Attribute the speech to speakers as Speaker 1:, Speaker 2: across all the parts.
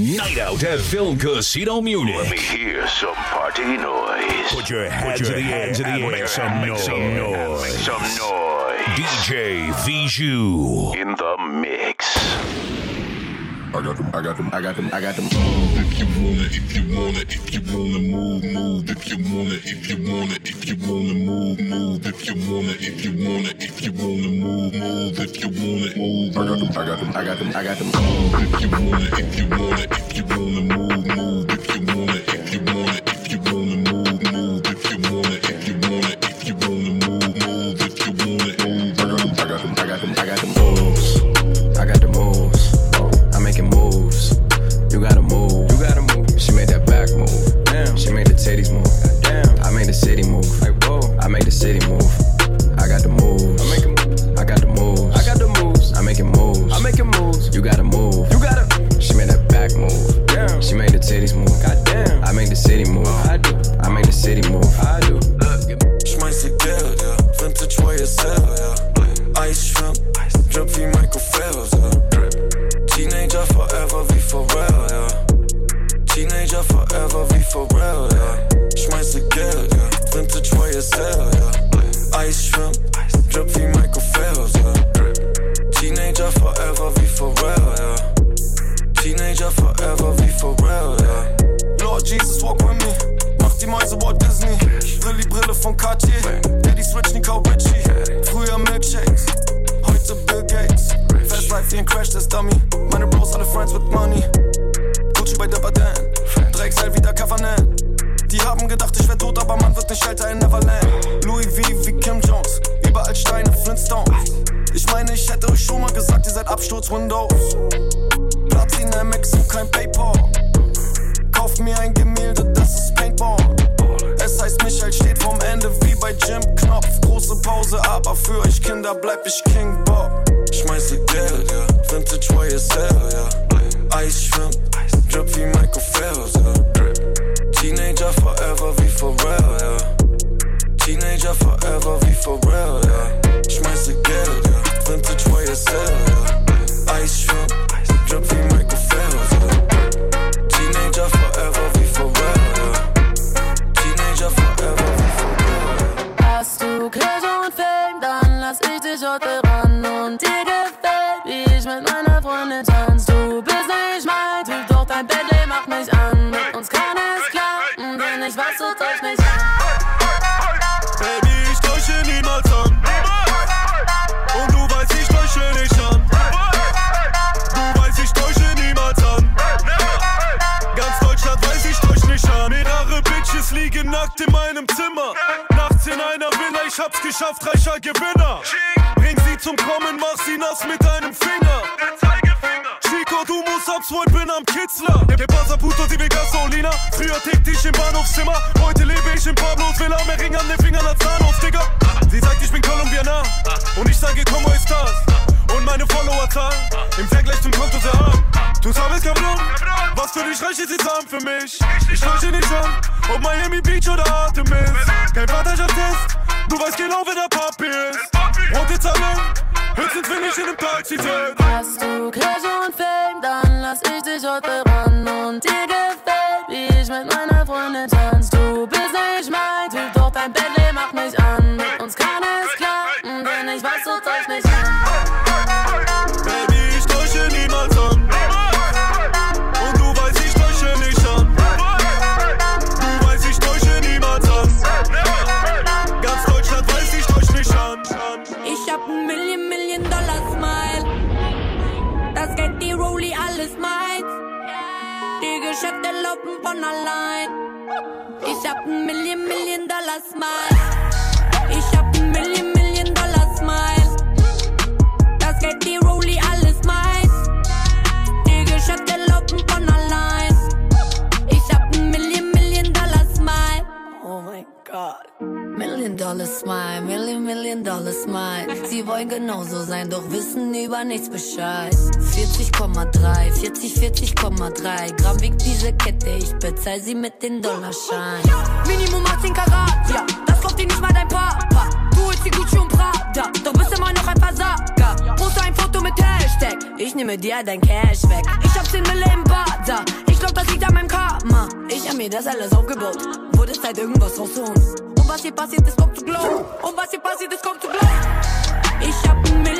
Speaker 1: Night out at Film Casino Munich.
Speaker 2: Let me hear some party noise.
Speaker 1: Put your hands in the air and make some noise. Some noise.
Speaker 2: Make some noise.
Speaker 1: DJ Viju.
Speaker 2: In the mix.
Speaker 3: I got them, I got them, I got them, I got them. If you wanna, if you wanna, if you wanna move, move. If you wanna, if you wanna, if you wanna move, move. If you wanna, if you wanna, if you wanna move, move. If you wanna move, I got them, I got them, I got them, I got them. If you wanna, if you wanna, if you wanna move, move.
Speaker 4: Absturz Windows. Und kein Paypal. Kauft mir ein Gemälde, das ist Paintball. Es heißt, Michael steht vorm Ende wie bei Jim Knopf. Große Pause, aber für euch Kinder bleib ich King Bob. Schmeiß ihr Geld, ja. Vintage YSL, ja. Ice Shrimp, Drip wie Michael Phelps, ja. Teenager forever wie Pharrell, ja. Teenager forever wie Pharrell, ja.
Speaker 5: Ich
Speaker 4: hab's geschafft, reicher Gewinner. Bring sie zum Kommen, mach sie nass mit deinem Finger. Chico, du musst abswollen, bin am Kitzler. Der Pasa Puto, die Gasolina. Früher tickte ich im Bahnhofszimmer. Heute lebe ich in Pablos Villa. Mehr Ring an den Fingern als Thanos, Digga. Sie sagt, ich bin Kolumbianer. Und ich sage, como estás? Und meine Followerzahl im Vergleich zum Konto sehr arm. Du sabes, cabrón, was für dich reich ist, ist arm für mich. Ich täusche nicht an, ob Miami Beach oder Artemis. Kein Vaterschaftstest, du weißt genau, wer der Papi ist. Rote Zahlen, höchstens wenn ich in einem Taxi sitze.
Speaker 5: Hast du Cash und Fame, dann lass ich dich heute ran und dir gefällt, wie ich mit meiner Freundin tanz. Du bist nicht mein Typ, doch dein Bentley macht mich an. Mit uns kann es klappen, denn ich weiß, du täuscht mich
Speaker 6: Die Geschäfte laufen von allein. Ich hab ein Million, Million Dollar Smile. Ich hab ein Million, Smile, Million, Million Dollar Smile.
Speaker 5: Sie wollen genauso sein, doch wissen über nichts Bescheid. 40,3, 40, 40,3 Gramm wiegt diese Kette, ich bezahl sie mit den Dollarschein.
Speaker 6: Minimum 18 Karat, ja, das kauft dir nicht mal dein Papa. Du holst die Gucci und Prada, doch bist immer noch ein Versager. Poste ein Foto mit Hashtag,
Speaker 5: Ich nehme dir dein Cash weg.
Speaker 6: ich hab 10 Mille im Bad, da.
Speaker 7: mir das alles aufgebaut. Wurde Zeit, irgendwas rauszuholen. Was hier passiert ist, kommt zu glauben. Und was hier passiert ist, kommt zu glauben. Ich hab ein Million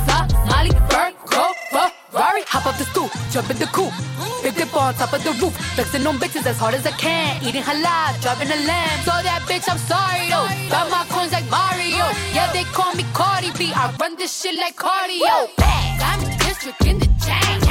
Speaker 7: Virgo, Ferrari, hop up the stoop, jump in the coupe. Big dip on top of the roof, flexing on bitches as hard as I can. Eating halal, driving a lamb. So that bitch, I'm sorry though. Got my coins like Mario. Yeah, they call me Cardi B. I run this shit like cardio. I'm district in the chain.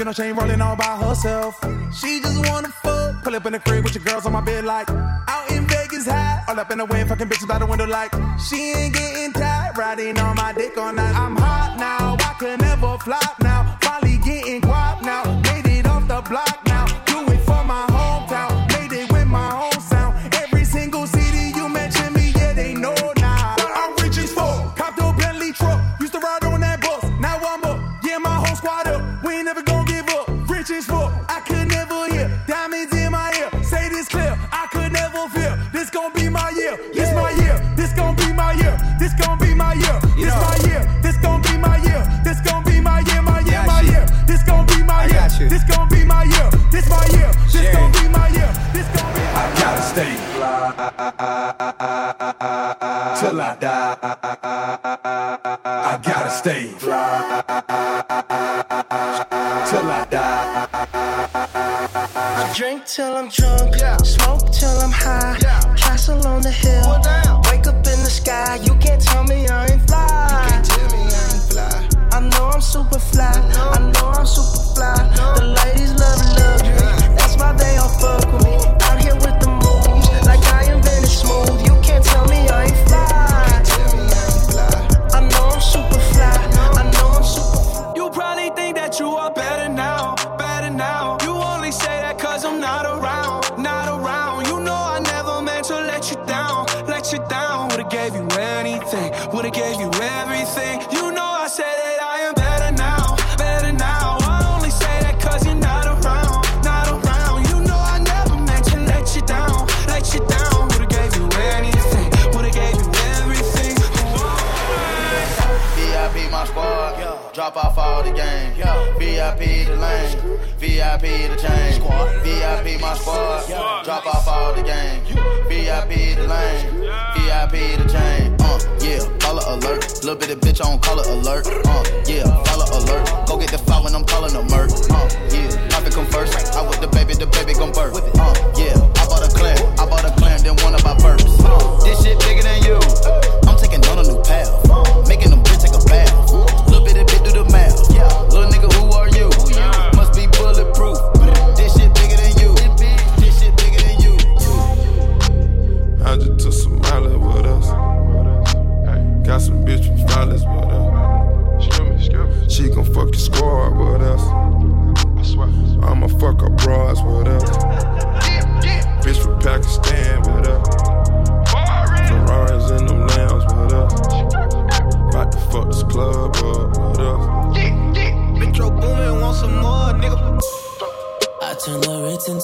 Speaker 7: You know
Speaker 8: she ain't rolling all by herself. She just wanna fuck, pull up in the crib with your girls on my bed like out in Vegas high, all up in the wind, fucking bitches by the window like she ain't getting tired, riding on my dick all night. I'm hot now, I can never flop now, finally getting guap now, made it off the block now, do it for my hometown, made it with my own sound. Every single city you mention me, yeah they know now. What I'm reaching for, cop the Bentley truck, used to ride on that bus, now I'm up, yeah my whole squad up, we ain't never gonna this gon' be my year, this my year, this gon' be my year, this gon' be my year, my year, my year, this gon' be my year, this gon' be my year, this my year, this gon' be my year, this gon' be. I gotta stay. Fly till I die. I gotta stay. Fly till I die.
Speaker 9: I drink till I'm drunk, smoke till I'm high. Castle on the hill, wake up in the sky. You can't tell me I ain't fly. I know I'm super fly. I know I'm super
Speaker 10: drop off all the game. VIP the lane, VIP the chain. VIP my squad, drop off all the game. VIP the lane, VIP the chain. Uh, yeah, color alert. Little bit of bitch on color alert. Uh, yeah, color alert. Go get the file when I'm calling a murk. Uh, yeah, profit come first. I with the baby, the baby gon' birth. Uh, yeah, I bought a clan, I bought a clan, then one of my burps. This shit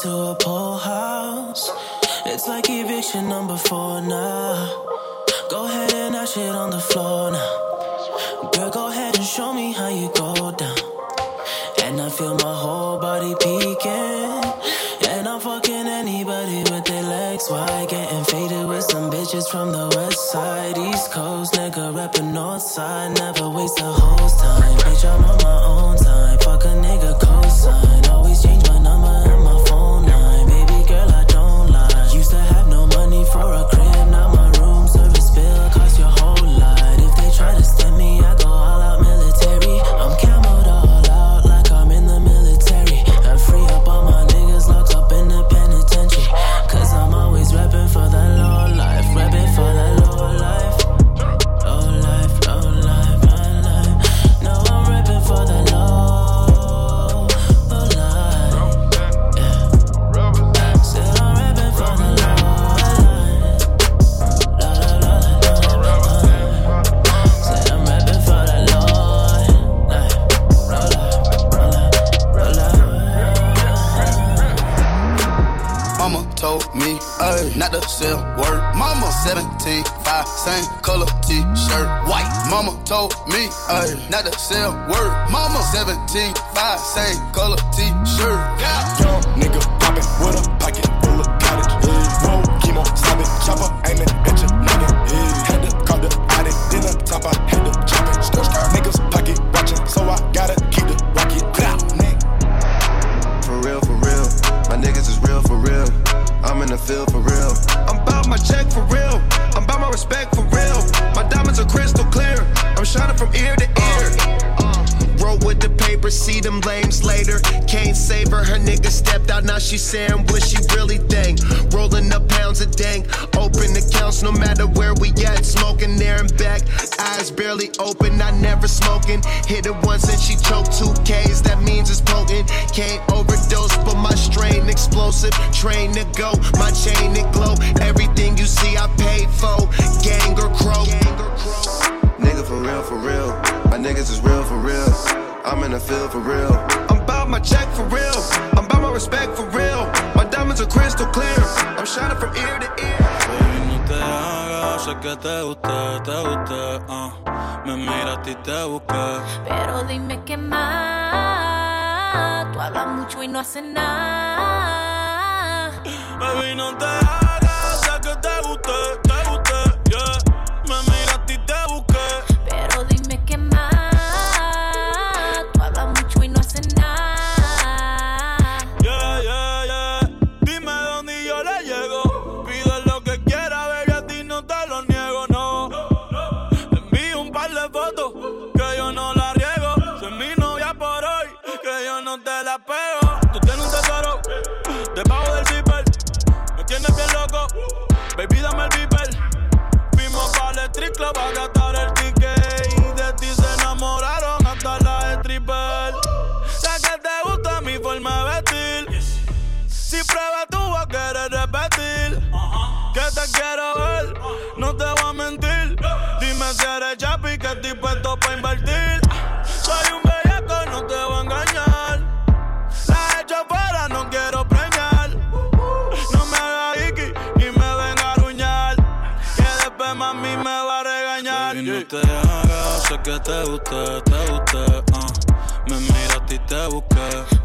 Speaker 11: into a poor house. It's like eviction number four now. Go ahead and dash it on the floor now. Girl, go ahead and show me how you go down. And I feel my whole body peeking. And I'm fucking anybody with their legs wide. Getting faded with some bitches from the west side, east coast. Nigga rapping north side. Never waste a host time. Bitch, I'm on my own time. Fuck a nigga cosign. Always change my number for a crib.
Speaker 10: Told me, ay, not to sell word. Mama 17, 5, same color t-shirt, white. Mama told me, ay, not to sell word. Mama 17, 5, same color t-shirt.
Speaker 12: Young nigga poppin' with a pocket full of cottage. Whoa, chemo, stop it, chopper, aiming at your noggin. Had to call the addict, then the top, I
Speaker 13: them lames later. Can't save her, her nigga stepped out, now she saying what she really think. Rolling up pounds of dank, open accounts no matter where we at. Smoking there and back, eyes barely open, I never smoking. Hit it once and she choked two K's, that means it's potent. Can't overdose, but my strain explosive. Train to go, my chain it glow. Everything you see, I paid for. Gang or crow.
Speaker 14: Nigga for real, for real. My niggas is real for real. I'm in the field for real.
Speaker 13: I'm about my check for real. I'm about my respect for real. My diamonds are crystal clear. I'm shining from ear to ear.
Speaker 11: Baby, no te hagas, sé que te gusta, te gusta. ah. Me miraste y te busqué.
Speaker 15: Pero dime qué más. Tú hablas mucho y no haces nada.
Speaker 11: Baby, no te hagas, que yo no la riego. Soy mi novia por hoy, que yo no te la pego. Tú tienes un tesoro debajo del zipper. Me tienes bien loco, baby, dame el beeper. Fuimos para el street club a gastar el ticket. De ti se enamoraron hasta las strippers. Sé que te gusta mi forma de vestir. Si pruebas tú vas a querer repetir. Que te quiero ver, que te gusta, te gusta. ah. Me miraste y te.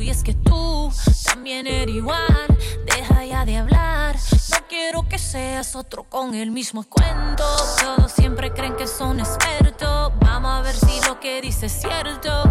Speaker 15: Y es que tú también eres igual. Deja ya de hablar. No quiero que seas otro con el mismo cuento. Todos siempre creen que son expertos. Vamos a ver si lo que dices es cierto.